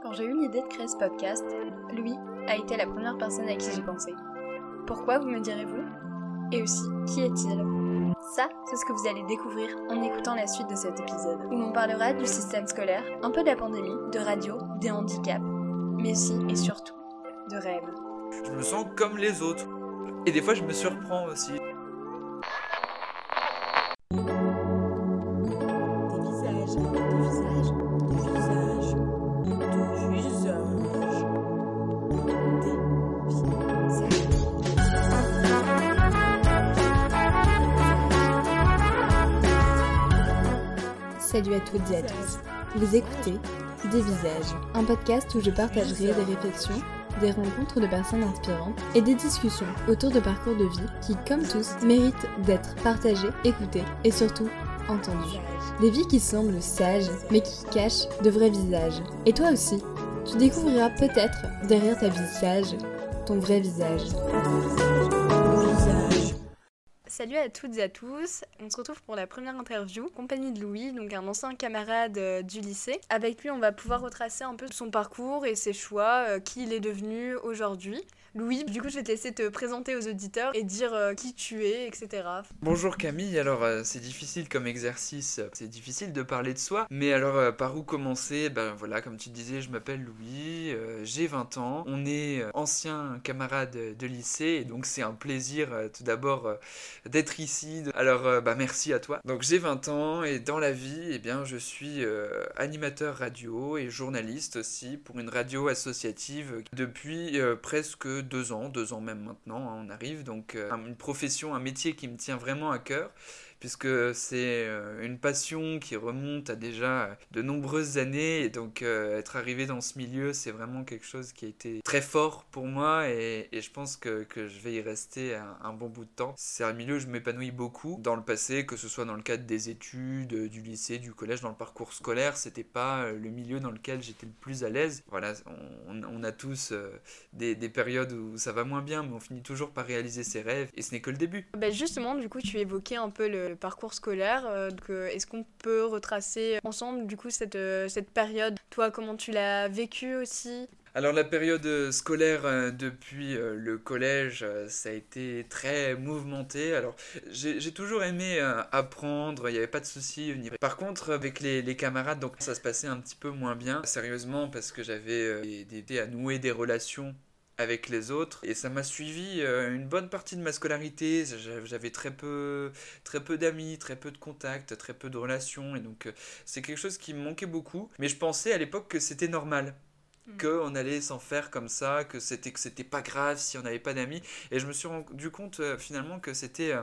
Quand j'ai eu l'idée de créer ce podcast, lui a été la première personne à qui j'ai pensé. Pourquoi, vous me direz-vous? Et aussi, qui est-il? Ça, c'est ce que vous allez découvrir en écoutant la suite de cet épisode, où on parlera du système scolaire, un peu de la pandémie, de radio, des handicaps, mais aussi et surtout de rêves. Je me sens comme les autres. Et des fois, je me surprends aussi. Salut à toutes et à tous. Vous écoutez Des Visages, un podcast où je partagerai des réflexions, des rencontres de personnes inspirantes et des discussions autour de parcours de vie qui, comme tous, méritent d'être partagés, écoutés et surtout entendus. Des vies qui semblent sages, mais qui cachent de vrais visages. Et toi aussi, tu découvriras peut-être derrière ta vie sage, ton vrai visage. Salut à toutes et à tous, on se retrouve pour la première interview, compagnie de Louis, donc un ancien camarade euh, du lycée. Avec lui, on va pouvoir retracer un peu son parcours et ses choix, euh, qui il est devenu aujourd'hui. Louis, du coup, je vais te laisser te présenter aux auditeurs et dire euh, qui tu es, etc. Bonjour Camille, alors euh, c'est difficile comme exercice, c'est difficile de parler de soi, mais alors euh, par où commencer? Ben voilà, comme tu disais, je m'appelle Louis, euh, j'ai 20 ans, on est euh, anciens camarades de lycée, et donc c'est un plaisir euh, tout d'abord euh, d'être ici. Alors euh, bah merci à toi. Donc j'ai 20 ans et dans la vie, eh bien je suis euh, animateur radio et journaliste aussi pour une radio associative depuis euh, deux ans, deux ans même maintenant, hein, on arrive, donc euh, une profession, un métier qui me tient vraiment à cœur puisque c'est euh, une passion qui remonte à déjà de nombreuses années et donc euh, être arrivé dans ce milieu c'est vraiment quelque chose qui a été très fort pour moi et, et je pense que, que je vais y rester un, bon bout de temps. C'est un milieu où je m'épanouis beaucoup dans le passé, que ce soit dans le cadre des études, du lycée, du collège, dans le parcours scolaire, c'était pas euh, le milieu dans lequel j'étais le plus à l'aise. Voilà, on, a tous des, des périodes où ça va moins bien, mais on finit toujours par réaliser ses rêves et ce n'est que le début. Bah justement, du coup, tu évoquais un peu le parcours scolaire. euh, Est-ce qu'on peut retracer ensemble, du coup, cette, euh, cette période? Toi, comment tu l'as vécu aussi? Alors la période scolaire euh, depuis le collège, ça a été très mouvementé. Alors j'ai toujours aimé apprendre, il n'y avait pas de souci. Par contre avec les, camarades, donc ça se passait un petit peu moins bien, sérieusement parce que j'avais des- à nouer des relations avec les autres et ça m'a suivi euh, une bonne partie de ma scolarité. J'a- j'avais très peu très peu d'amis très peu de contacts très peu de relations et donc euh, c'est quelque chose qui me manquait beaucoup. Mais je pensais à l'époque que c'était normal qu'on allait s'en faire comme ça, que c'était que c'était pas grave si on n'avait pas d'amis. Et je me suis rendu compte euh, finalement que c'était euh,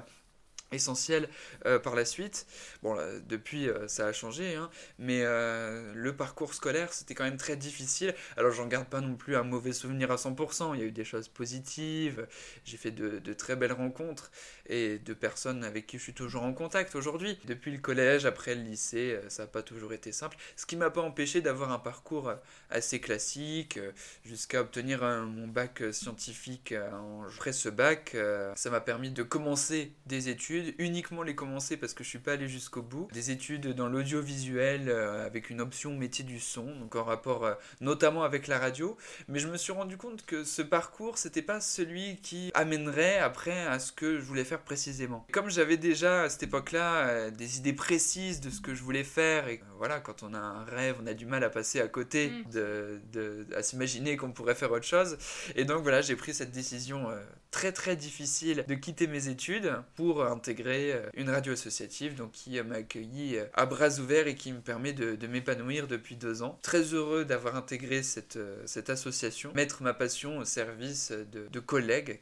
essentiel euh, par la suite. Bon, depuis, euh, ça a changé, hein, mais euh, le parcours scolaire, c'était quand même très difficile. Alors, j'en garde pas non plus un mauvais souvenir à 100%. Il y a eu des choses positives, j'ai fait de, très belles rencontres et de personnes avec qui je suis toujours en contact aujourd'hui. Depuis le collège, après le lycée, ça n'a pas toujours été simple. Ce qui m'a pas empêché d'avoir un parcours assez classique, jusqu'à obtenir mon bac scientifique en- après ce bac. ça m'a permis de commencer des études, uniquement les commencer parce que je suis pas allé jusqu'au bout. Des études dans l'audiovisuel euh, avec une option métier du son, donc en rapport euh, notamment avec la radio. Mais je me suis rendu compte que ce parcours, c'était pas celui qui amènerait après à ce que je voulais faire précisément. Comme j'avais déjà à cette époque-là euh, des idées précises de ce que je voulais faire, et voilà, quand on a un rêve, on a du mal à passer à côté, Mm. de, de- à s'imaginer qu'on pourrait faire autre chose. Et donc voilà, j'ai pris cette décision très très difficile de quitter mes études pour intégrer euh, une radio associative donc qui euh, m'a accueilli euh, à bras ouverts et qui me permet de, m'épanouir depuis deux ans. Très heureux d'avoir intégré cette, cette association, mettre ma passion au service de collègues.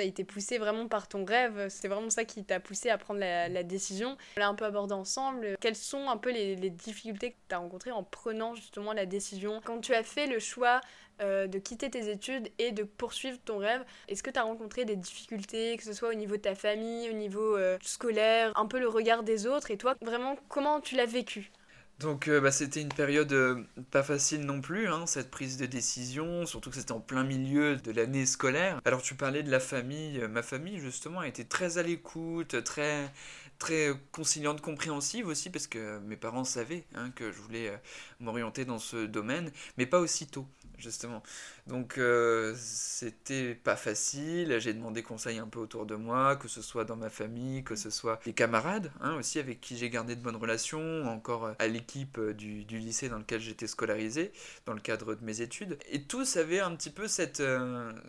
T'as été poussé vraiment par ton rêve, c'est vraiment ça qui t'a poussé à prendre la, décision. On l'a un peu abordé ensemble. Quelles sont un peu les, les difficultés que tu as rencontrées en prenant justement la décision? Quand tu as fait le choix euh, de quitter tes études et de poursuivre ton rêve, est-ce que tu as rencontré des difficultés, que ce soit au niveau de ta famille, au niveau euh, scolaire, un peu le regard des autres? Et toi, vraiment, comment tu l'as vécu? Donc euh, bah, c'était une période euh, pas facile non plus, hein, cette prise de décision, surtout que c'était en plein milieu de l'année scolaire. Alors tu parlais de la famille, euh, ma famille justement a été très à l'écoute, très très conciliante, compréhensive aussi, parce que mes parents savaient hein, que je voulais m'orienter dans ce domaine, mais pas aussitôt, justement. Donc euh, c'était pas facile, j'ai demandé conseil un peu autour de moi, que ce soit dans ma famille, que ce soit des camarades hein, aussi avec qui j'ai gardé de bonnes relations, encore euh, à l'équipe euh, du, lycée dans lequel j'étais scolarisé, dans le cadre de mes études. Et tous avaient un petit peu cette,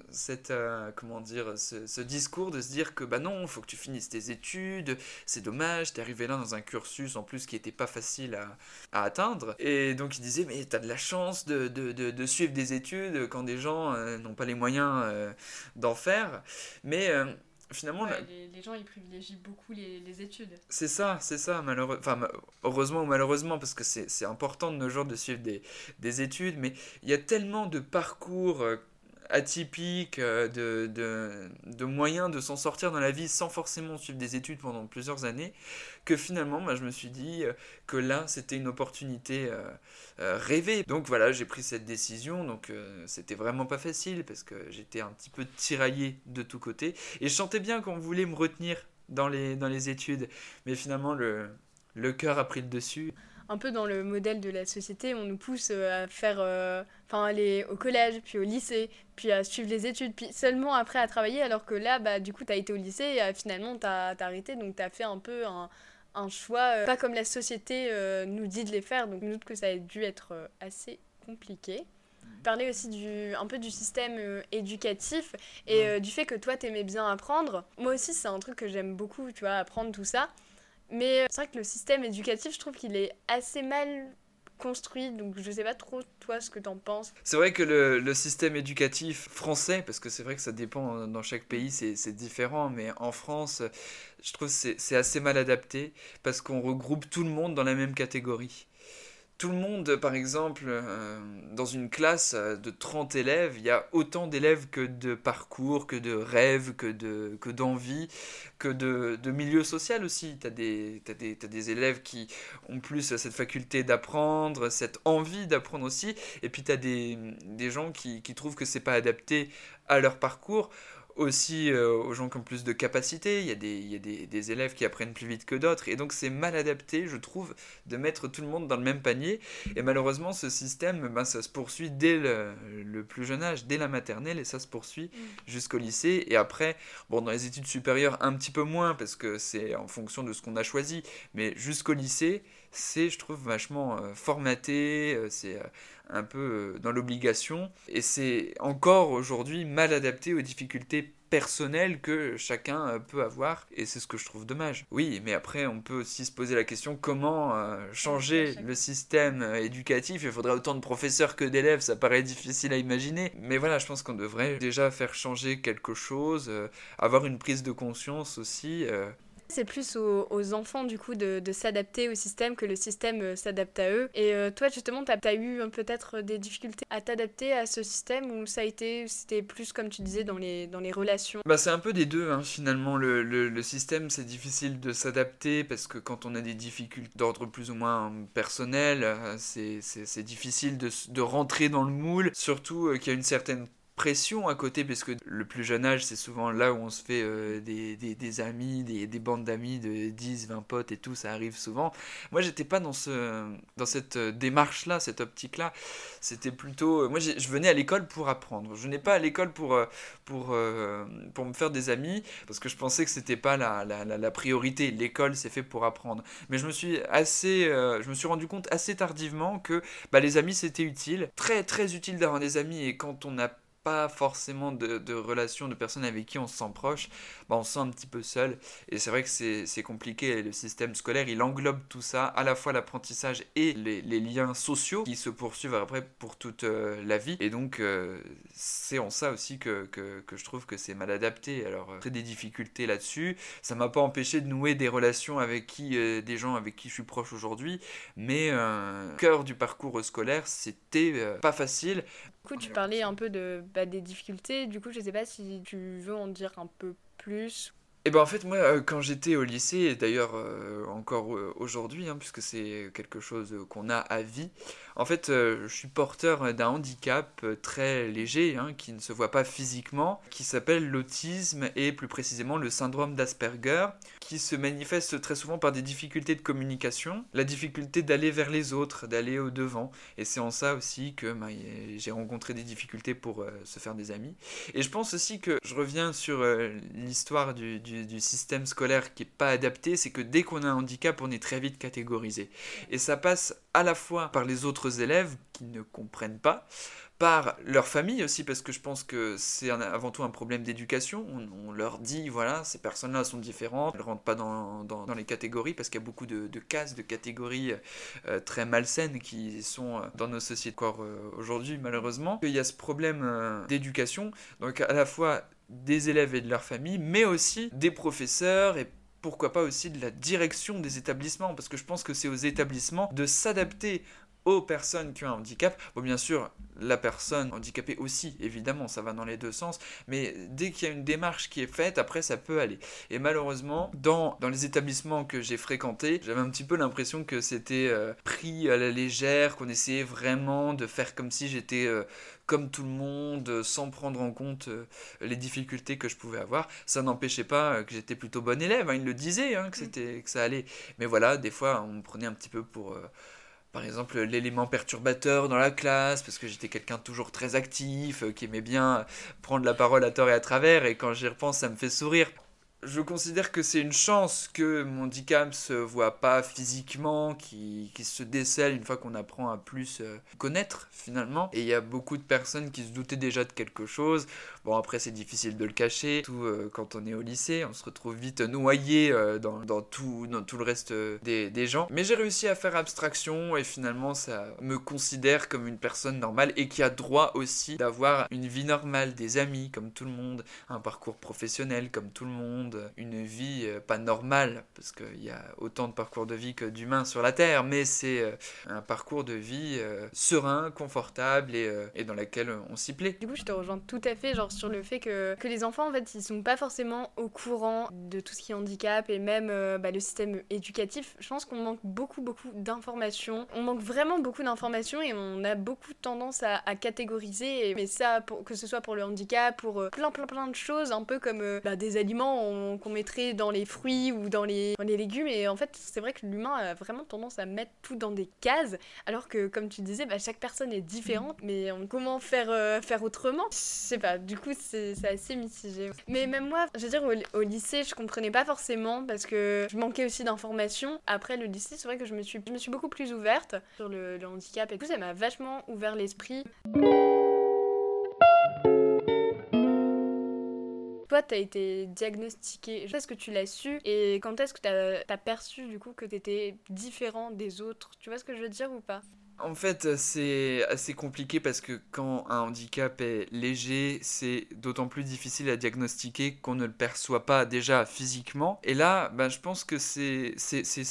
cette comment dire, ce, discours de se dire que bah non, faut que tu finisses tes études, c'est dommage, t'es arrivé là dans un cursus en plus qui était pas facile à, à atteindre. Et donc ils disaient mais t'as de la chance de, de, de, de suivre des études quand des gens euh, n'ont pas les moyens euh, d'en faire. Mais euh, finalement. Ouais, les, les, gens ils privilégient beaucoup les, les études. C'est ça, c'est ça, malheureux... enfin, heureusement ou malheureusement, parce que c'est important de nos jours de suivre des, des études, mais il y a tellement de parcours atypiques, de, de, de moyens de s'en sortir dans la vie sans forcément suivre des études pendant plusieurs années, que finalement, bah, je me suis dit que là, c'était une opportunité euh, euh, rêvée. Donc voilà, j'ai pris cette décision. Donc euh, c'était vraiment pas facile parce que j'étais un petit peu tiraillé de tous côtés. Et je sentais bien qu'on voulait me retenir dans les, dans les études. Mais finalement, le, le cœur a pris le dessus un peu dans le modèle de la société, on nous pousse à faire, enfin, aller au collège, puis au lycée, puis à suivre les études, puis seulement après à travailler, alors que là, bah, du coup, tu as été au lycée et finalement, tu as, as, arrêté, donc tu as fait un peu un, un choix euh, pas comme la société euh, nous dit de les faire, donc nous doute que ça a dû être euh, assez compliqué. Parler aussi du, un peu du système euh, éducatif et euh, du fait que toi t'aimais bien apprendre. Moi aussi c'est un truc que j'aime beaucoup, tu vois, apprendre tout ça. Mais c'est vrai que le système éducatif, je trouve qu'il est assez mal construit, donc je sais pas trop toi ce que t'en penses. C'est vrai que le, le, système éducatif français, parce que c'est vrai que ça dépend dans chaque pays, c'est différent, mais en France, je trouve c'est assez mal adapté, parce qu'on regroupe tout le monde dans la même catégorie tout le monde, par exemple, euh, dans une classe de 30 élèves, il y a autant d'élèves que de parcours, que de rêves, que de que d'envie, que de, de milieu social aussi. Tu des, as des, élèves qui ont plus cette faculté d'apprendre, cette envie d'apprendre aussi, et puis tu des gens qui, qui trouvent que c'est pas adapté à leur parcours aussi euh, aux gens qui ont plus de capacité. Il y a, des, il y a des, des élèves qui apprennent plus vite que d'autres. Et donc c'est mal adapté, je trouve, de mettre tout le monde dans le même panier. Et malheureusement, ce système, ben, ça se poursuit dès le, le plus jeune âge, dès la maternelle, et ça se poursuit mmh. jusqu'au lycée. Et après, bon, dans les études supérieures, un petit peu moins, parce que c'est en fonction de ce qu'on a choisi. Mais jusqu'au lycée, c'est, je trouve, vachement euh, formaté, euh, c'est euh, un peu dans l'obligation, et c'est encore aujourd'hui mal adapté aux difficultés personnelles que chacun peut avoir, et c'est ce que je trouve dommage. Oui, mais après, on peut aussi se poser la question comment changer le système éducatif? Il faudrait autant de professeurs que d'élèves, ça paraît difficile à imaginer. Mais voilà, je pense qu'on devrait déjà faire changer quelque chose, avoir une prise de conscience aussi. C'est plus aux, enfants du coup de, s'adapter au système que le système euh, s'adapte à eux. Et euh, toi justement, tu as, as, eu peut-être des difficultés à t'adapter à ce système ou ça a été, c'était plus comme tu disais dans les, dans les relations? Bah c'est un peu des deux hein, finalement. Le, le, système c'est difficile de s'adapter parce que quand on a des difficultés d'ordre plus ou moins personnel, euh, c'est difficile de, de rentrer dans le moule. Surtout qu'il y a une certaine pression à côté parce que le plus jeune âge c'est souvent là où on se fait euh, des, des, amis des, des bandes d'amis de 10 20 potes et tout ça arrive souvent. Moi j'étais pas dans ce dans cette démarche là cette optique là c'était plutôt moi je venais à l'école pour apprendre. Je n'ai pas à l'école pour pour euh, pour me faire des amis parce que je pensais que c'était pas la, la, priorité. L'école c'est fait pour apprendre. Mais je me suis assez euh, je me suis rendu compte assez tardivement que bah, les amis c'était utile. Très très utile d'avoir des amis et quand on a pas forcément de, relations, de personnes avec qui on se sent proche, bah on se sent un petit peu seul. Et c'est vrai que c'est compliqué. Le système scolaire, il englobe tout ça, à la fois l'apprentissage et les, les, liens sociaux qui se poursuivent après pour toute euh, la vie. Et donc, euh, c'est en ça aussi que, que, que je trouve que c'est mal adapté. Alors, euh, des difficultés là-dessus. Ça m'a pas empêché de nouer des relations avec qui, des gens avec qui je suis proche aujourd'hui. Mais cœur du parcours scolaire, c'était pas facile. Du coup, tu parlais un peu de, bah, des difficultés. Du coup, je sais pas si tu veux en dire un peu plus. Et ben en fait moi euh, quand j'étais au lycée et d'ailleurs euh, encore euh, aujourd'hui hein, puisque c'est quelque chose qu'on a à vie en fait je suis porteur d'un handicap très léger hein, qui ne se voit pas physiquement qui s'appelle l'autisme et plus précisément le syndrome d'Asperger qui se manifeste très souvent par des difficultés de communication la difficulté d'aller vers les autres d'aller au devant. Et c'est en ça aussi que bah, j'ai rencontré des difficultés pour se faire des amis. Et je pense aussi que je reviens sur l'histoire du, système scolaire qui n'est pas adapté, c'est que dès qu'on a un handicap, on est très vite catégorisé. Et ça passe à la fois par les autres élèves qui ne comprennent pas, par leur famille aussi, parce que je pense que c'est avant tout un problème d'éducation. On, leur dit, voilà, ces personnes-là sont différentes, elles ne rentrent pas dans, dans, les catégories, parce qu'il y a beaucoup de, cases, de catégories euh, très malsaines qui sont euh, dans nos sociétés encore euh, aujourd'hui, malheureusement. Il y a ce problème d'éducation, donc à la fois des élèves et de leur famille, mais aussi des professeurs et pourquoi pas aussi de la direction des établissements, parce que je pense que c'est aux établissements de s'adapter aux personnes qui ont un handicap. Bon, bien sûr, la personne handicapée aussi, évidemment, ça va dans les deux sens, mais dès qu'il y a une démarche qui est faite, après, ça peut aller. Et malheureusement, dans, dans les établissements que j'ai fréquentés, j'avais un petit peu l'impression que c'était euh, pris à la légère, qu'on essayait vraiment de faire comme si j'étais euh, comme tout le monde, sans prendre en compte euh, les difficultés que je pouvais avoir. Ça n'empêchait pas que j'étais plutôt bon élève, hein, il le disait, hein, que, mmh. c'était, que ça allait. Mais voilà, des fois, on me prenait un petit peu pour par exemple l'élément perturbateur dans la classe, parce que j'étais quelqu'un toujours très actif, euh, qui aimait bien prendre la parole à tort et à travers, et quand j'y repense, ça me fait sourire je considère que c'est une chance que mon handicap se voit pas physiquement, qui, qui se décèle une fois qu'on apprend à plus euh, connaître finalement. Et il y a beaucoup de personnes qui se doutaient déjà de quelque chose. Bon après c'est difficile de le cacher, tout euh, quand on est au lycée, on se retrouve vite noyé euh, dans, dans, tout, dans tout le reste des, des gens. Mais j'ai réussi à faire abstraction et finalement ça me considère comme une personne normale et qui a droit aussi d'avoir une vie normale, des amis comme tout le monde, un parcours professionnel comme tout le monde une vie euh, pas normale, parce qu'il y a autant de parcours de vie que d'humains sur la Terre, mais c'est euh, un parcours de vie euh, serein, confortable et, et dans lequel on s'y plaît. Du coup, je te rejoins tout à fait genre, sur le fait que, que les enfants, en fait, ils sont pas forcément au courant de tout ce qui est handicap et même bah, le système éducatif. Je pense qu'on manque beaucoup, beaucoup d'informations. On manque vraiment beaucoup d'informations et on a beaucoup tendance à, catégoriser. Mais ça, pour, que ce soit pour le handicap, pour plein, plein, plein de choses, un peu comme bah, des aliments, on qu'on mettrait dans les fruits ou dans les, les légumes. Et en fait, c'est vrai que l'humain a vraiment tendance à mettre tout dans des cases, alors que, comme tu disais, bah, chaque personne est différente. Mais comment faire, euh, faire autrement? Je sais pas, du coup, c'est assez mitigé. Mais même moi, je veux dire, au, lycée, je comprenais pas forcément parce que je manquais aussi d'informations. Après le lycée, c'est vrai que je me, suis, je me suis beaucoup plus ouverte sur le, handicap et tout. Ça m'a vachement ouvert l'esprit. toi, tu as été diagnostiqué Est-ce que tu l'as su Et quand est-ce que tu as, perçu du coup que tu étais différent des autres? Tu vois ce que je veux dire ou pas? En fait, c'est assez compliqué parce que quand un handicap est léger, c'est d'autant plus difficile à diagnostiquer qu'on ne le perçoit pas déjà physiquement. Et là, ben, je pense que c'est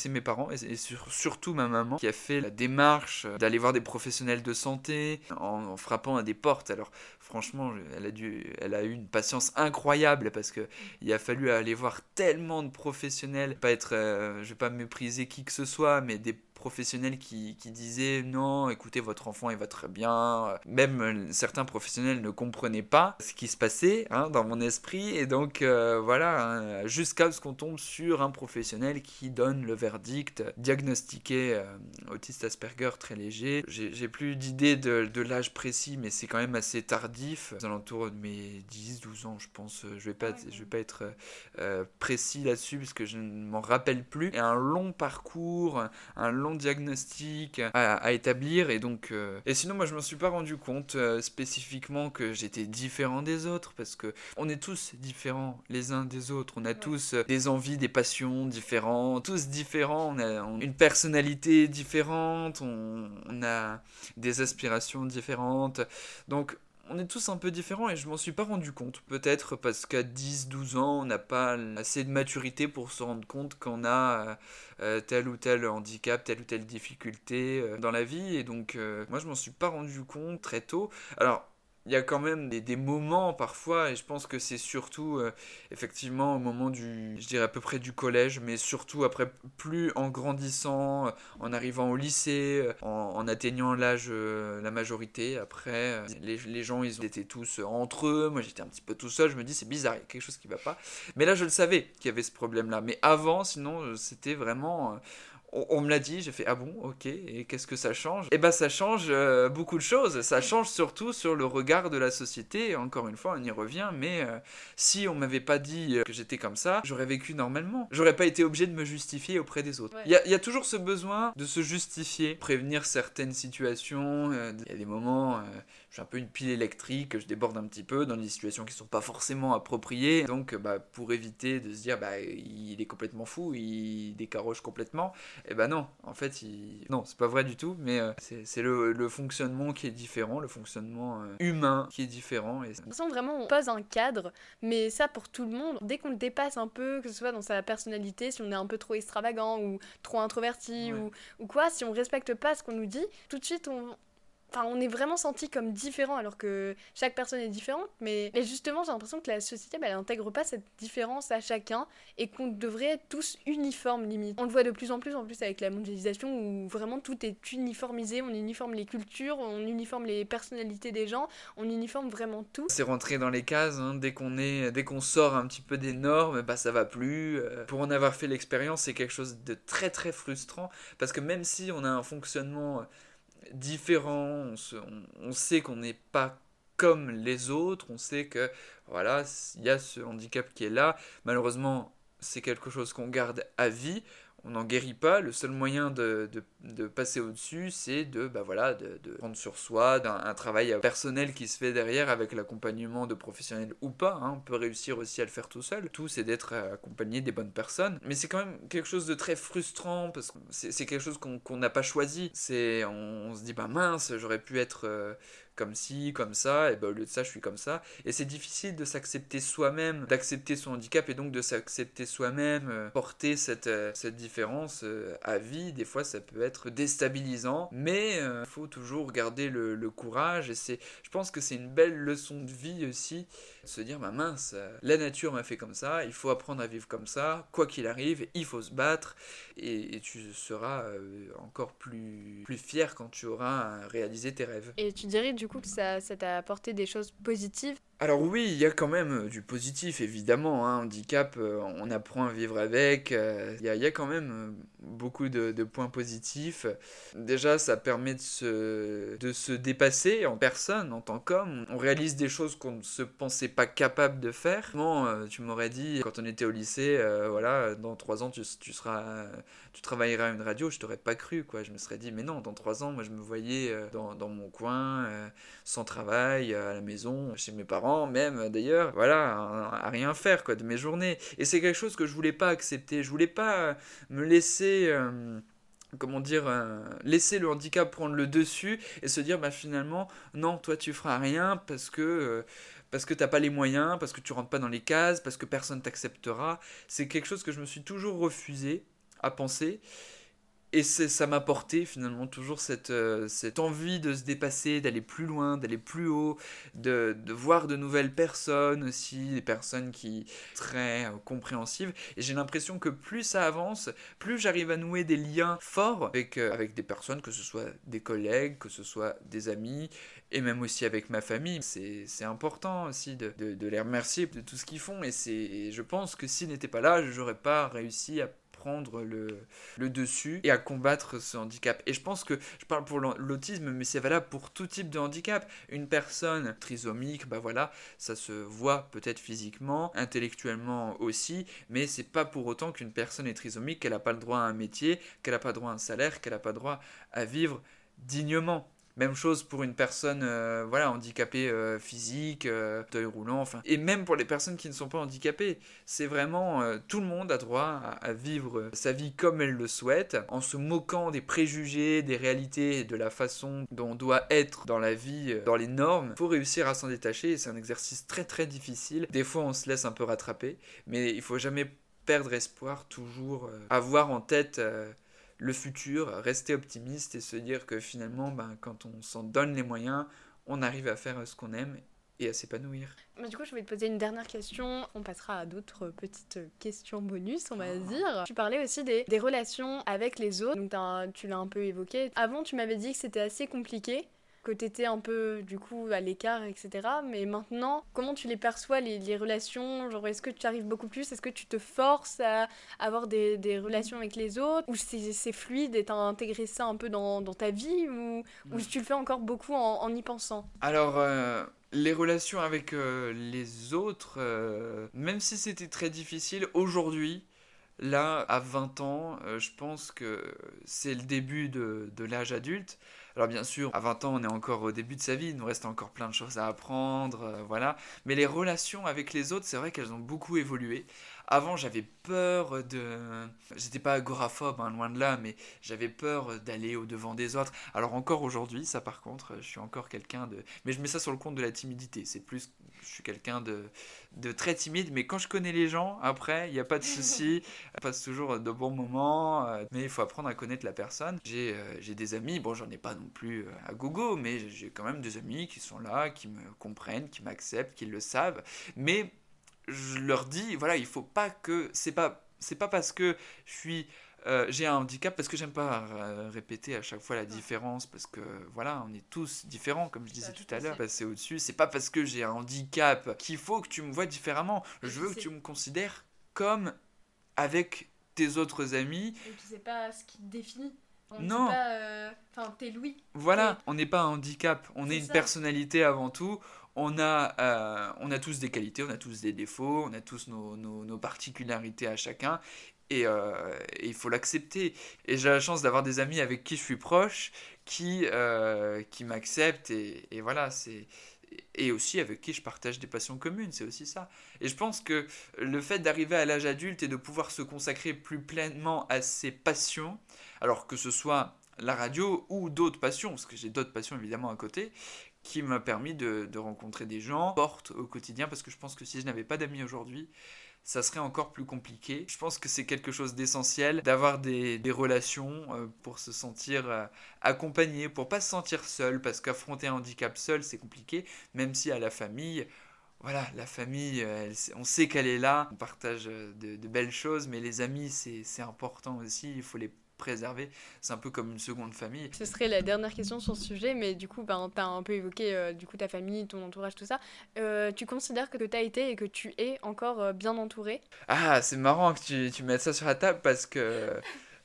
mes parents et, surtout ma maman qui a fait la démarche d'aller voir des professionnels de santé en, frappant à des portes. Alors franchement, elle a, dû, elle a eu une patience incroyable parce que il a fallu aller voir tellement de professionnels, pas être, euh, je vais pas mépriser qui que ce soit, mais des professionnels qui, qui, disaient non, écoutez, votre enfant il va très bien. Même euh, certains professionnels ne comprenaient pas ce qui se passait hein, dans mon esprit. Et donc euh, voilà, hein, jusqu'à ce qu'on tombe sur un professionnel qui donne le verdict diagnostiqué euh, autiste Asperger très léger. J'ai plus d'idée de, de l'âge précis, mais c'est quand même assez tardif, aux alentours de mes 10-12 ans, je pense. Je vais pas, je vais pas être précis là-dessus parce que je ne m'en rappelle plus. Et un long parcours, un long diagnostic à, établir et donc euh, et sinon moi je me suis pas rendu compte euh, spécifiquement que j'étais différent des autres parce que on est tous différents les uns des autres. On a tous euh, des envies des passions différentes tous différents. On a une personnalité différente on, on a des aspirations différentes. Donc on est tous un peu différents et je m'en suis pas rendu compte. Peut-être parce qu'à 10-12 ans, on n'a pas assez de maturité pour se rendre compte qu'on a euh, euh, tel ou tel handicap, telle ou telle difficulté euh, dans la vie. Et donc, moi, je m'en suis pas rendu compte très tôt. Alors, il y a quand même des, des, moments parfois, et je pense que c'est surtout euh, effectivement au moment du, je dirais à peu près du collège, mais surtout après, plus en grandissant, euh, en arrivant au lycée, euh, en, atteignant l'âge, la majorité, après, les, gens ils étaient tous entre eux, moi j'étais un petit peu tout seul, je me dis c'est bizarre, il y a quelque chose qui va pas. Mais là je le savais qu'il y avait ce problème-là, mais avant, sinon c'était vraiment on, me l'a dit, j'ai fait ah bon, ok, et qu'est-ce que ça change? Eh ben ça change euh, beaucoup de choses, ça change surtout sur le regard de la société, encore une fois on y revient, mais euh, si on m'avait pas dit euh, que j'étais comme ça, j'aurais vécu normalement, j'aurais pas été obligé de me justifier auprès des autres. Il y, y, a toujours ce besoin de se justifier, prévenir certaines situations, il y a des moments, je suis un peu une pile électrique, je déborde un petit peu dans des situations qui sont pas forcément appropriées. Donc, bah, pour éviter de se dire, bah, il est complètement fou, il décaroche complètement, eh ben non, en fait, il... non, c'est pas vrai du tout, mais euh, c'est le, le, fonctionnement qui est différent, le fonctionnement euh, humain qui est différent. Et... De toute façon, vraiment, on pose un cadre, mais ça pour tout le monde, dès qu'on le dépasse un peu, que ce soit dans sa personnalité, si on est un peu trop extravagant ou trop introverti ou, ou quoi, si on respecte pas ce qu'on nous dit, tout de suite on, Enfin, on est vraiment senti comme différent alors que chaque personne est différente, mais, justement, j'ai l'impression que la société, bah, elle n'intègre pas cette différence à chacun et qu'on devrait être tous uniformes limite. On le voit de plus en plus en plus avec la mondialisation où vraiment tout est uniformisé, on uniforme les cultures, on uniforme les personnalités des gens, on uniforme vraiment tout. C'est rentrer dans les cases, hein. dès qu'on est, dès qu'on sort un petit peu des normes, bah ça va plus. Euh. Pour en avoir fait l'expérience, c'est quelque chose de très très frustrant parce que même si on a un fonctionnement différent, on, sait qu'on n'est pas comme les autres, on sait que voilà, il y a ce handicap qui est là. Malheureusement, c'est quelque chose qu'on garde à vie on n'en guérit pas. Le seul moyen de, de, passer au-dessus, c'est de, bah voilà, de, de, prendre sur soi, d'un travail personnel qui se fait derrière avec l'accompagnement de professionnels ou pas. Hein. On peut réussir aussi à le faire tout seul. Tout, c'est d'être accompagné des bonnes personnes. Mais c'est quand même quelque chose de très frustrant parce que c'est quelque chose qu'on n'a pas choisi. C'est, on, se dit, bah mince, j'aurais pu être. Euh, comme ci, comme ça, et ben au lieu de ça, je suis comme ça. Et c'est difficile de s'accepter soi-même, d'accepter son handicap et donc de s'accepter soi-même, euh, porter cette, euh, cette différence euh, à vie. Des fois, ça peut être déstabilisant, mais il faut toujours garder le, courage. Et c'est, je pense que c'est une belle leçon de vie aussi se dire bah mince, la nature m'a fait comme ça, il faut apprendre à vivre comme ça, quoi qu'il arrive, il faut se battre et, tu seras encore plus, plus fier quand tu auras réalisé tes rêves. Et tu dirais du coup que ça t'a apporté des choses positives alors oui, il y a quand même euh, du positif, évidemment. Hein. Handicap, euh, on apprend à vivre avec. Euh, il y, a, quand même beaucoup de, points positifs. Déjà, ça permet de se, de se dépasser en personne, en tant qu'homme. On réalise des choses qu'on ne se pensait pas capable de faire. tu m'aurais dit, quand on était au lycée, voilà, dans trois ans, tu, seras tu travailleras à une radio, je t'aurais pas cru, quoi. Je me serais dit, mais non, dans trois ans, moi, je me voyais dans, dans mon coin, sans travail, à la maison, chez mes parents, même d'ailleurs, voilà, à, rien faire, quoi, de mes journées. Et c'est quelque chose que je voulais pas accepter. Je voulais pas me laisser. Euh, comment dire, laisser le handicap prendre le dessus et se dire bah finalement non toi tu feras rien parce que parce que t'as pas les moyens, parce que tu rentres pas dans les cases, parce que personne t'acceptera. C'est quelque chose que je me suis toujours refusé à penser. Et ça m'a porté finalement toujours cette, euh, cette envie de se dépasser, d'aller plus loin, d'aller plus haut, de, de, voir de nouvelles personnes aussi, des personnes qui très euh, compréhensives. Et j'ai l'impression que plus ça avance, plus j'arrive à nouer des liens forts avec, euh, avec des personnes, que ce soit des collègues, que ce soit des amis, et même aussi avec ma famille. C'est important aussi de, de, de, les remercier de tout ce qu'ils font. Et, je pense que s'ils n'étaient pas là, je n'aurais pas réussi à prendre le, le dessus et à combattre ce handicap. Et je pense que je parle pour l'autisme, mais c'est valable pour tout type de handicap. Une personne trisomique, bah voilà, ça se voit peut-être physiquement, intellectuellement aussi, mais c'est pas pour autant qu'une personne est trisomique qu'elle n'a pas le droit à un métier, qu'elle n'a pas droit à un salaire, qu'elle n'a pas droit à vivre dignement. Même chose pour une personne euh, voilà, handicapée euh, physique, euh, roulant, enfin. Et même pour les personnes qui ne sont pas handicapées. C'est vraiment euh, tout le monde a droit à, vivre sa vie comme elle le souhaite, en se moquant des préjugés, des réalités, de la façon dont on doit être dans la vie, dans les normes. Il faut réussir à s'en détacher c'est un exercice très très difficile. Des fois on se laisse un peu rattraper, mais il faut jamais perdre espoir, toujours avoir en tête le futur, rester optimiste et se dire que finalement, ben, quand on s'en donne les moyens, on arrive à faire ce qu'on aime et à s'épanouir. Du coup, je vais te poser une dernière question. On passera à d'autres petites questions bonus, on va dire. Tu parlais aussi des, des relations avec les autres. Donc, tu l'as un peu évoqué. Avant, tu m'avais dit que c'était assez compliqué, que t'étais un peu, du coup, à l'écart, etc. Mais maintenant, comment tu les perçois, les, les relations? Genre, est-ce que tu arrives beaucoup plus? Est-ce que tu te forces à avoir des, des relations avec les autres? Ou c'est c'est fluide et t'as intégré ça un peu dans, dans ta vie? Ou, ou tu le fais encore beaucoup en, en y pensant? Alors, euh, les relations avec euh, les autres, euh, même si c'était très difficile, aujourd'hui, là, à 20 ans, je pense que c'est le début de, de l'âge adulte. Alors bien sûr, à 20 ans, on est encore au début de sa vie, il nous reste encore plein de choses à apprendre, euh, voilà. Mais les relations avec les autres, c'est vrai qu'elles ont beaucoup évolué. Avant, j'avais peur de... J'étais pas agoraphobe, hein, loin de là, mais j'avais peur d'aller au devant des autres. Alors encore aujourd'hui, ça par contre, je suis encore quelqu'un de... Mais je mets ça sur le compte de la timidité. C'est plus... Je suis quelqu'un de, de très timide, mais quand je connais les gens, après, il n'y a pas de souci. Passe toujours de bons moments, euh, mais il faut apprendre à connaître la personne. J'ai euh, des amis, bon, j'en ai pas non plus euh, à gogo, mais j'ai quand même des amis qui sont là, qui me comprennent, qui m'acceptent, qui le savent. Mais je leur dis, voilà, il faut pas que... C'est pas, c'est pas parce que je suis euh, j'ai un handicap parce que j'aime pas euh, répéter à chaque fois la différence parce que voilà on est tous différents comme je disais tout tout à l'heure passer au-dessus c'est pas parce que j'ai un handicap qu'il faut que tu me vois différemment je veux que tu me considères comme avec tes autres amis Et puis c'est pas ce qui te définit. On Non. pas, euh, Enfin, t'es Louis. Voilà, on n'est pas un handicap, on est une personnalité avant tout. On a, euh, on a tous des qualités, on a tous des défauts, on a tous nos, particularités à chacun. Et, euh, et il faut l'accepter. Et j'ai la chance d'avoir des amis avec qui je suis proche, qui, euh, qui m'acceptent. Et, et voilà, c'est. Et aussi avec qui je partage des passions communes, c'est aussi ça. Et je pense que le fait d'arriver à l'âge adulte et de pouvoir se consacrer plus pleinement à ses passions, alors que ce soit la radio ou d'autres passions, parce que j'ai d'autres passions évidemment à côté, qui m'a permis de, rencontrer des gens, porte au quotidien, parce que je pense que si je n'avais pas d'amis aujourd'hui, ça serait encore plus compliqué. Je pense que c'est quelque chose d'essentiel d'avoir des, relations euh, pour se sentir euh, accompagné, pour pas se sentir seul, parce qu'affronter un handicap seul, c'est compliqué, même si à la famille, voilà, la famille, euh, on sait qu'elle est là, on partage de, de belles choses, mais les amis, c'est important aussi, il faut les préserver. C'est un peu comme une seconde famille. Ce serait la dernière question sur ce sujet, mais du coup, ben, tu as un peu évoqué euh, du coup, ta famille, ton entourage, tout ça. Euh, tu considères que tu as été et que tu es encore euh, bien entouré? Ah, c'est marrant que tu, tu mettes ça sur la table parce que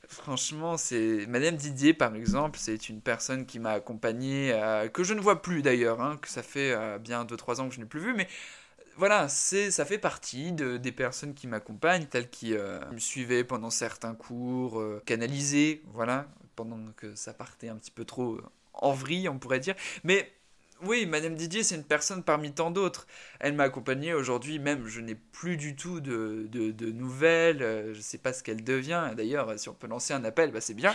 franchement, c'est Madame Didier par exemple, c'est une personne qui m'a accompagné, euh, que je ne vois plus d'ailleurs, hein, que ça fait euh, bien 2-3 ans que je n'ai plus vu, mais voilà, c'est ça fait partie de, des personnes qui m'accompagnent, telles qui euh, me suivaient pendant certains cours, euh, canalisés, voilà, pendant que ça partait un petit peu trop en vrille, on pourrait dire, mais oui, Madame Didier, c'est une personne parmi tant d'autres. Elle m'a accompagné aujourd'hui, même je n'ai plus du tout de, de, de nouvelles, euh, je ne sais pas ce qu'elle devient. D'ailleurs, si on peut lancer un appel, bah, c'est bien.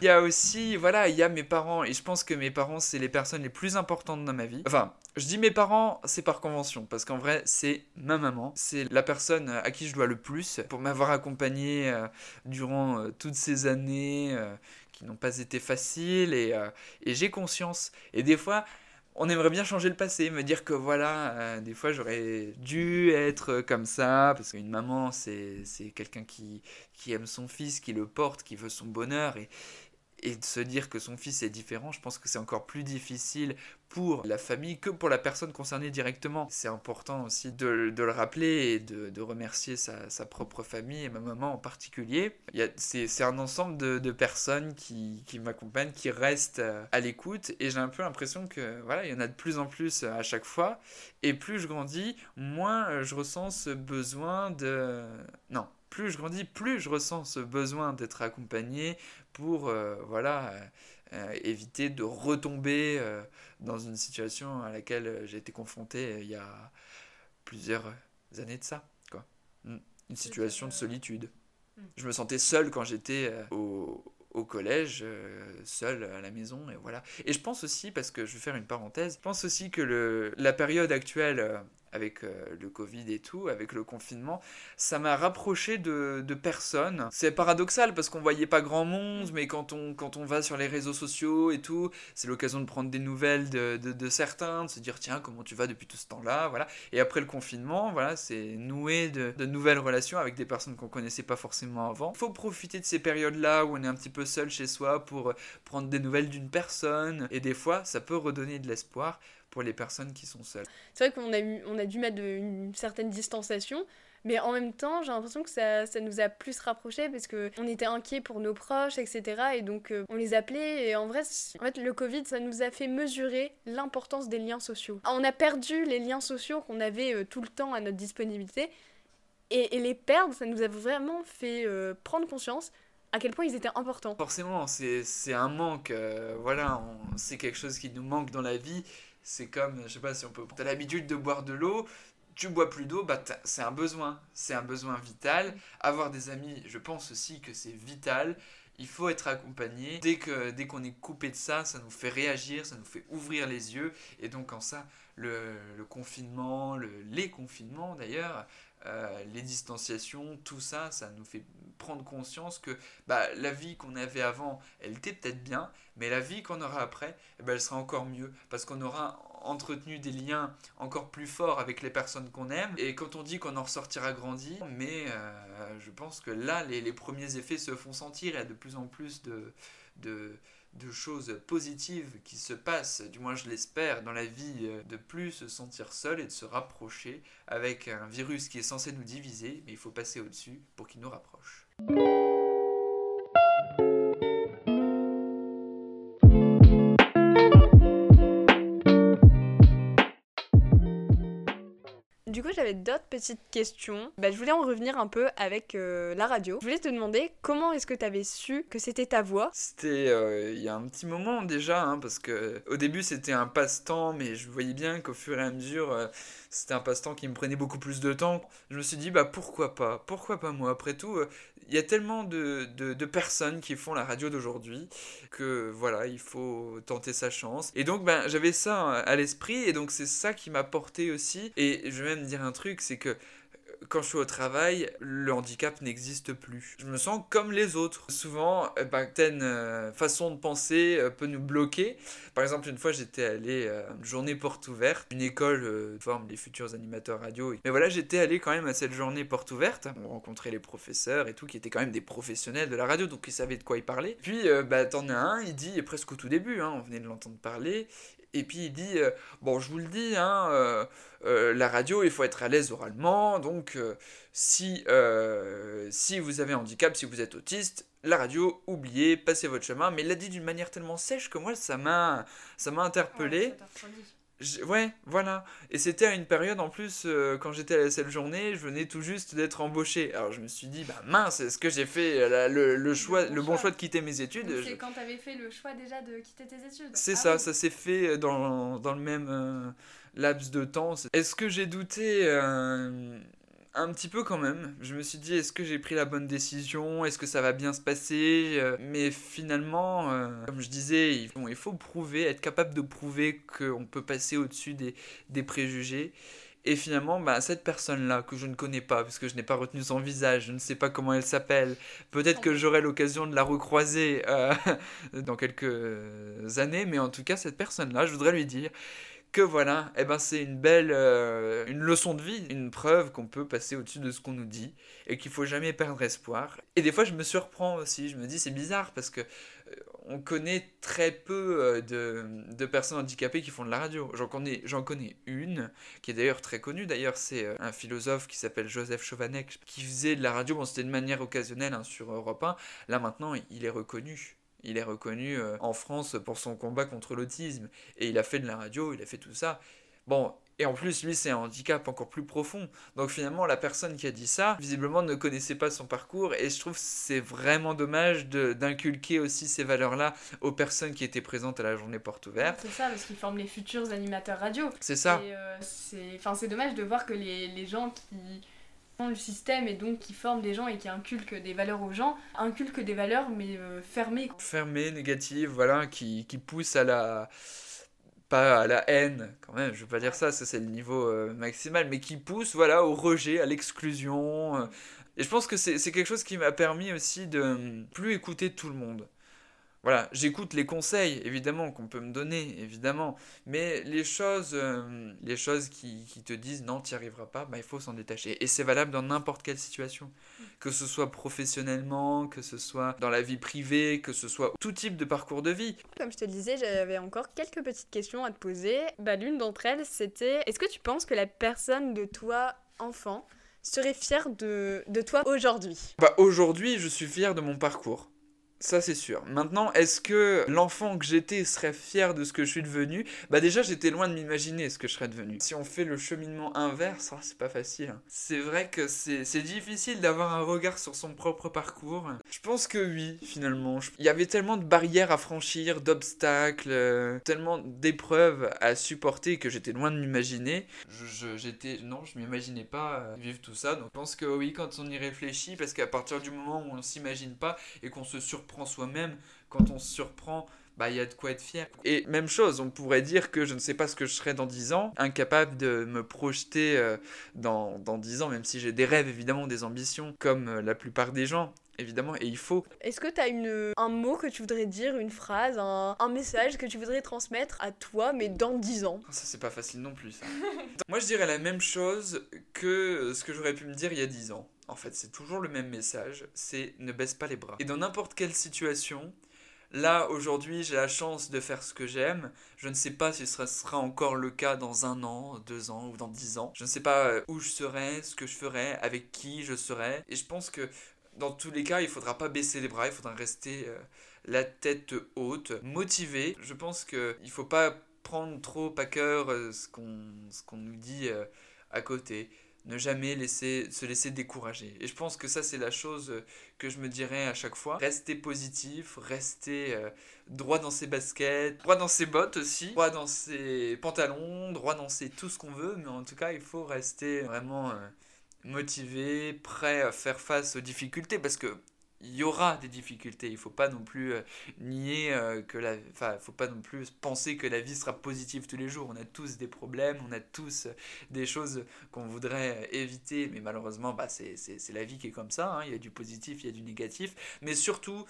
Il y a aussi, voilà, il y a mes parents, et je pense que mes parents, c'est les personnes les plus importantes dans ma vie. Enfin, je dis mes parents, c'est par convention, parce qu'en vrai, c'est ma maman. C'est la personne à qui je dois le plus pour m'avoir accompagné euh, durant euh, toutes ces années euh, qui n'ont pas été faciles, et, euh, et j'ai conscience. Et des fois, on aimerait bien changer le passé, me dire que voilà, euh, des fois j'aurais dû être comme ça, parce qu'une maman, c'est c'est quelqu'un qui, qui aime son fils, qui le porte, qui veut son bonheur, et, et de se dire que son fils est différent, je pense que c'est encore plus difficile pour la famille que pour la personne concernée directement. C'est important aussi de, le rappeler et de, remercier sa, propre famille et ma maman en particulier. C'est un ensemble de, de personnes qui, qui m'accompagnent, qui restent euh, à l'écoute et j'ai un peu l'impression que voilà, il y en a de plus en plus euh, à chaque fois et plus je grandis, moins euh, je ressens ce besoin de... Non, plus je grandis, plus je ressens ce besoin d'être accompagné pour euh, voilà euh, euh, éviter de retomber euh, dans une situation à laquelle j'ai été confronté il y a plusieurs années de ça quoi. Mm. Une situation de solitude. Mm. Je me sentais seul quand j'étais au, au collège, seul à la maison, et voilà. Et je pense aussi, parce que je vais faire une parenthèse, je pense aussi que le, la période actuelle, avec euh, le Covid et tout, avec le confinement, ça m'a rapproché de, de personnes. C'est paradoxal parce qu'on voyait pas grand monde, mais quand on, quand on va sur les réseaux sociaux et tout, c'est l'occasion de prendre des nouvelles de, de, de certains, de se dire tiens, comment tu vas depuis tout ce temps-là, voilà. Et après le confinement, voilà, c'est nouer de, de nouvelles relations avec des personnes qu'on connaissait pas forcément avant. Il faut profiter de ces périodes-là où on est un petit peu seul chez soi pour prendre des nouvelles d'une personne, et des fois, ça peut redonner de l'espoir pour les personnes qui sont seules. C'est vrai qu'on a, eu- on a dû mettre de- une certaine distanciation, mais en même temps, j'ai l'impression que ça, ça nous a plus rapprochés parce qu'on était inquiets pour nos proches, etc. Et donc, euh, on les appelait. Et en vrai, c- en fait, le Covid, ça nous a fait mesurer l'importance des liens sociaux. On a perdu les liens sociaux qu'on avait euh, tout le temps à notre disponibilité. Et, et les perdre, ça nous a vraiment fait euh, prendre conscience à quel point ils étaient importants. Forcément, c'est un manque, voilà, on- c'est quelque chose qui nous manque dans la vie. C'est comme, je sais pas si on peut. T'as l'habitude de boire de l'eau, tu bois plus d'eau, bah c'est un besoin, c'est un besoin vital. Avoir des amis, je pense aussi que c'est vital. Il faut être accompagné. Dès que dès qu'on est coupé de ça, ça nous fait réagir, ça nous fait ouvrir les yeux. Et donc en ça, le, le confinement, le, les confinements d'ailleurs, euh, les distanciations, tout ça, ça nous fait prendre conscience que bah, la vie qu'on avait avant, elle était peut-être bien, mais la vie qu'on aura après, eh ben, elle sera encore mieux, parce qu'on aura entretenu des liens encore plus forts avec les personnes qu'on aime, et quand on dit qu'on en ressortira grandi, mais euh, je pense que là, les, les premiers effets se font sentir, il y a de plus en plus de... de de choses positives qui se passent, du moins je l'espère, dans la vie, euh, de plus se sentir seul et de se rapprocher avec un virus qui est censé nous diviser, mais il faut passer au-dessus pour qu'il nous rapproche. Du coup, j'avais d'autres petites questions. Bah, je voulais en revenir un peu avec euh, la radio. Je voulais te demander comment est-ce que tu avais su que c'était ta voix? C'était euh, il y a un petit moment déjà, hein, parce que au début c'était un passe-temps, mais je voyais bien qu'au fur et à mesure euh, c'était un passe-temps qui me prenait beaucoup plus de temps. Je me suis dit bah pourquoi pas, pourquoi pas moi? Après tout, il y a tellement de, de, personnes qui font la radio d'aujourd'hui que voilà, il faut tenter sa chance. Et donc ben j'avais ça à l'esprit et donc c'est ça qui m'a porté aussi. Et je vais même dire un truc, c'est que quand je suis au travail, le handicap n'existe plus. Je me sens comme les autres. Souvent, euh, bah, certaines euh, façons de penser euh, peut nous bloquer. Par exemple, une fois, j'étais allé à une journée porte ouverte, une école euh, forme les futurs animateurs radio. Mais voilà, j'étais allé quand même à cette journée porte ouverte. On rencontrait les professeurs et tout, qui étaient quand même des professionnels de la radio, donc ils savaient de quoi ils parlaient. Puis, euh, bah, t'en as un, il dit, presque au tout début, hein, on venait de l'entendre parler, et puis il dit, euh, bon, je vous le dis, hein, euh, euh, la radio, il faut être à l'aise oralement, donc si, si vous avez un handicap, si vous êtes autiste, la radio, oubliez, passez votre chemin. Mais il l'a dit d'une manière tellement sèche que moi, ça m'a, ça m'a interpellé. Ouais, voilà. Et c'était à une période en plus, euh, quand j'étais à cette journée, je venais tout juste d'être embauché. Alors je me suis dit, bah mince, est-ce que j'ai fait euh, la- le, le choix, bon le bon choix. choix de quitter mes études Je- quand tu avais fait le choix déjà de quitter tes études. Ah c'est ça, ça s'est fait dans, dans le même euh, laps de temps. Est-ce que j'ai douté euh, un petit peu quand même. Je me suis dit, est-ce que j'ai pris la bonne décision? Est-ce que ça va bien se passer? Euh, Mais finalement, euh, comme je disais, il faut, il faut prouver, être capable de prouver qu'on peut passer au-dessus des, des préjugés. Et finalement, bah, cette personne-là, que je ne connais pas, parce que je n'ai pas retenu son visage, je ne sais pas comment elle s'appelle, peut-être que j'aurai l'occasion de la recroiser euh, dans quelques années, mais en tout cas, cette personne-là, je voudrais lui dire que voilà, eh ben, c'est une belle euh, une leçon de vie, une preuve qu'on peut passer au-dessus de ce qu'on nous dit et qu'il faut jamais perdre espoir. Et des fois, je me surprends aussi, je me dis c'est bizarre parce que euh, on connaît très peu euh, de, personnes handicapées qui font de la radio. J'en connais, j'en connais une, qui est d'ailleurs très connue. D'ailleurs, c'est un philosophe qui s'appelle Joseph Chovanec, qui faisait de la radio. Bon, c'était de manière occasionnelle hein, sur Europe 1. Là, maintenant, il est reconnu. Il est reconnu euh, en France pour son combat contre l'autisme. Et il a fait de la radio, il a fait tout ça. Bon, et en plus, lui, c'est un handicap encore plus profond. Donc finalement, la personne qui a dit ça, visiblement, ne connaissait pas son parcours. Et je trouve que c'est vraiment dommage d'inculquer aussi ces valeurs-là aux personnes qui étaient présentes à la journée porte ouverte. C'est ça, parce qu'ils forment les futurs animateurs radio. C'est ça. Euh, c'est enfin, c'est dommage de voir que les, les gens qui le système et donc qui forment des gens et qui inculquent des valeurs aux gens, inculquent des valeurs mais euh, fermées. fermée, négative, voilà, qui, qui pousse à la pas à la haine, quand même, je veux pas dire ça, ça c'est le niveau euh, maximal, mais qui pousse voilà, au rejet, à l'exclusion. euh. et je pense que c'est quelque chose qui m'a permis aussi de euh, plus écouter tout le monde. Voilà, j'écoute les conseils, évidemment, qu'on peut me donner, évidemment, mais les choses, euh, les choses qui, qui te disent non, tu n'y arriveras pas, bah, il faut s'en détacher. Et c'est valable dans n'importe quelle situation, que ce soit professionnellement, que ce soit dans la vie privée, que ce soit tout type de parcours de vie. Comme je te le disais, j'avais encore quelques petites questions à te poser. Bah, L'une d'entre elles, c'était est-ce que tu penses que la personne de toi, enfant, serait fière de, de toi aujourd'hui? Bah, aujourd'hui, je suis fier de mon parcours. Ça, c'est sûr. Maintenant, est-ce que l'enfant que j'étais serait fier de ce que je suis devenu? Bah, déjà, j'étais loin de m'imaginer ce que je serais devenu. Si on fait le cheminement inverse, ah, c'est pas facile. C'est vrai que c'est difficile d'avoir un regard sur son propre parcours. Je pense que oui, finalement. Je- Il y avait tellement de barrières à franchir, d'obstacles, euh, tellement d'épreuves à supporter que j'étais loin de m'imaginer. Je- je- J'étais. Non, je m'imaginais pas euh, vivre tout ça. Donc, je pense que oui, quand on y réfléchit, parce qu'à partir du moment où on s'imagine pas et qu'on se surprend soi-même, quand on se surprend, bah il y a de quoi être fier. Et même chose, on pourrait dire que je ne sais pas ce que je serai dans 10 ans, incapable de me projeter euh, dans, dans 10 ans, même si j'ai des rêves évidemment, des ambitions, comme euh, la plupart des gens. Évidemment, et il faut. Est-ce que tu as un mot que tu voudrais dire, une phrase, un, un message que tu voudrais transmettre à toi, mais dans 10 ans? Ça, c'est pas facile non plus, ça. Moi, je dirais la même chose que ce que j'aurais pu me dire il y a 10 ans. En fait, c'est toujours le même message, c'est ne baisse pas les bras. Et dans n'importe quelle situation, là, aujourd'hui, j'ai la chance de faire ce que j'aime. Je ne sais pas si ce sera encore le cas dans un an, deux ans ou dans dix ans. Je ne sais pas euh, où je serai, ce que je ferai, avec qui je serai. Et je pense que dans tous les cas, il faudra pas baisser les bras, il faudra rester euh, la tête haute, motivé. Je pense qu'il ne faut pas prendre trop à cœur euh, ce qu'on nous dit à côté. Ne jamais se laisser décourager. Et je pense que ça, c'est la chose euh, que je me dirais à chaque fois. Rester positif, rester euh, droit dans ses baskets, droit dans ses bottes aussi, droit dans ses pantalons, droit dans ses tout ce qu'on veut. Mais en tout cas, il faut rester vraiment euh, motivé, prêt à faire face aux difficultés. Parce que il y aura des difficultés. Il faut pas non plus euh, nier euh, que la, enfin, faut pas non plus penser que la vie sera positive tous les jours. On a tous des problèmes, on a tous euh, des choses qu'on voudrait éviter, mais malheureusement, bah, c'est la vie qui est comme ça. hein. Il y a du positif, il y a du négatif, mais surtout,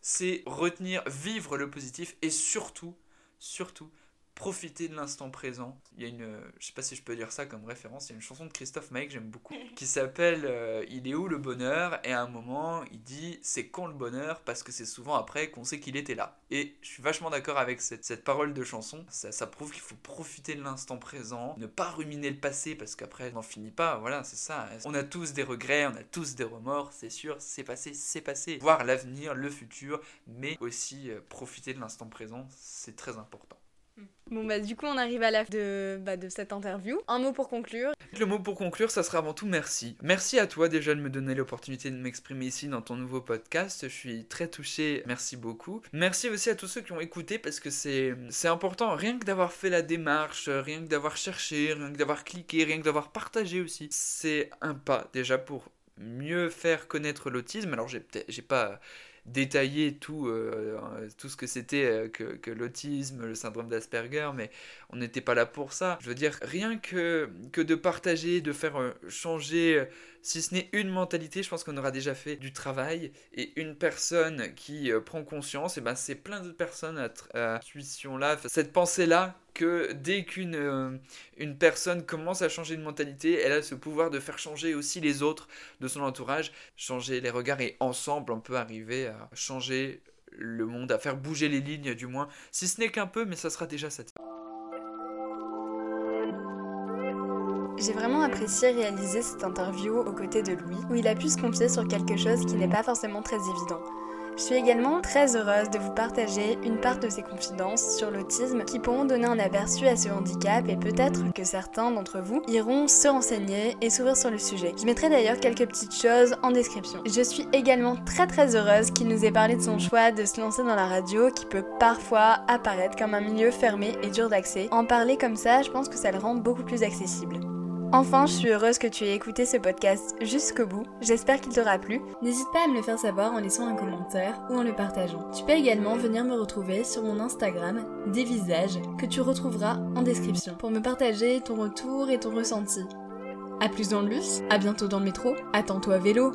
c'est retenir, vivre le positif et surtout, surtout profiter de l'instant présent. Il y a une, euh, je sais pas si je peux dire ça comme référence, il y a une chanson de Christophe Maé que j'aime beaucoup, qui s'appelle euh, Il est où le bonheur? Et à un moment, il dit C'est quand le bonheur? Parce que c'est souvent après qu'on sait qu'il était là. Et je suis vachement d'accord avec cette, cette parole de chanson. Ça, ça prouve qu'il faut profiter de l'instant présent, ne pas ruminer le passé parce qu'après, on n'en finit pas. Voilà, c'est ça. On a tous des regrets, on a tous des remords, c'est sûr, c'est passé, c'est passé. Voir l'avenir, le futur, mais aussi euh, profiter de l'instant présent, c'est très important. Bon bah du coup on arrive à la fin de, bah, de cette interview. Un mot pour conclure. Le mot pour conclure, ça sera avant tout merci. Merci à toi déjà de me donner l'opportunité de m'exprimer ici dans ton nouveau podcast. Je suis très touché, merci beaucoup. Merci aussi à tous ceux qui ont écouté parce que c'est important. Rien que d'avoir fait la démarche, rien que d'avoir cherché, rien que d'avoir cliqué, rien que d'avoir partagé aussi. C'est un pas déjà pour mieux faire connaître l'autisme. Alors j'ai peut-être j'ai pas détaillé tout, euh, tout ce que c'était euh, que, l'autisme, le syndrome d'Asperger, mais on n'était pas là pour ça. Je veux dire, rien que, de partager, de faire euh, changer, si ce n'est une mentalité, je pense qu'on aura déjà fait du travail. Et une personne qui euh, prend conscience, et ben c'est plein d'autres personnes à, à intuition-là, cette pensée-là, que dès qu'une euh, une personne commence à changer de mentalité, elle a ce pouvoir de faire changer aussi les autres de son entourage, changer les regards, et ensemble, on peut arriver à changer le monde, à faire bouger les lignes du moins, si ce n'est qu'un peu, mais ça sera déjà ça. J'ai vraiment apprécié réaliser cette interview aux côtés de Louis, où il a pu se confier sur quelque chose qui n'est pas forcément très évident. Je suis également très heureuse de vous partager une part de ces confidences sur l'autisme qui pourront donner un aperçu à ce handicap et peut-être que certains d'entre vous iront se renseigner et s'ouvrir sur le sujet. Je mettrai d'ailleurs quelques petites choses en description. Je suis également très très heureuse qu'il nous ait parlé de son choix de se lancer dans la radio qui peut parfois apparaître comme un milieu fermé et dur d'accès. En parler comme ça, je pense que ça le rend beaucoup plus accessible. Enfin, je suis heureuse que tu aies écouté ce podcast jusqu'au bout. J'espère qu'il t'aura plu. N'hésite pas à me le faire savoir en laissant un commentaire ou en le partageant. Tu peux également venir me retrouver sur mon Instagram, des visages, que tu retrouveras en description, pour me partager ton retour et ton ressenti. A plus dans le bus, à bientôt dans le métro, attends-toi à vélo